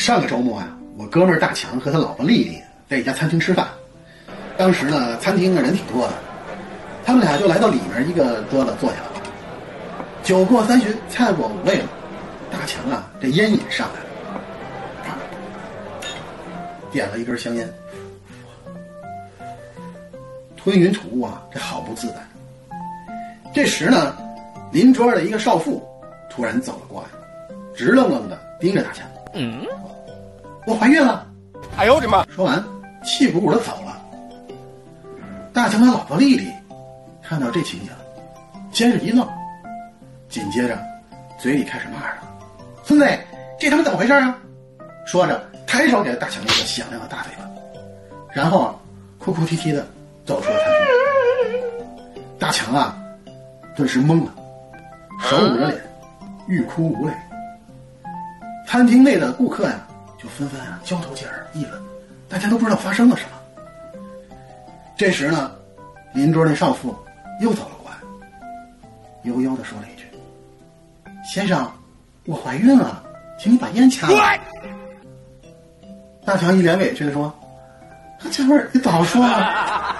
上个周末啊，我哥们儿大强和他老婆丽丽在一家餐厅吃饭。当时呢，餐厅的人挺多的，他们俩就来到里面一个桌子坐下了。酒过三巡，菜过五味了，大强啊，这烟瘾上来了，点了一根香烟，吞云吐雾啊，这好不自在。这时呢，邻桌的一个少妇突然走了过来，直愣愣的盯着大强。嗯，我怀孕了。哎呦我的妈！说完，气鼓鼓的走了。大强的老婆丽丽看到这情景，先是一愣，紧接着嘴里开始骂着：“孙子，这他妈怎么回事啊？”说着，抬手给了大强一个响亮的大嘴巴，然后啊，哭哭啼啼的走出了餐厅。大强啊，顿时懵了，手捂着脸，欲哭无泪。餐厅内的顾客呀，就纷纷啊交头接耳议论，大家都不知道发生了什么。这时呢，邻桌那少妇又走了过来，悠悠的说了一句：“先生，我怀孕了，请你把烟掐了。”大强一脸委屈的说：“哥们儿，你早说啊！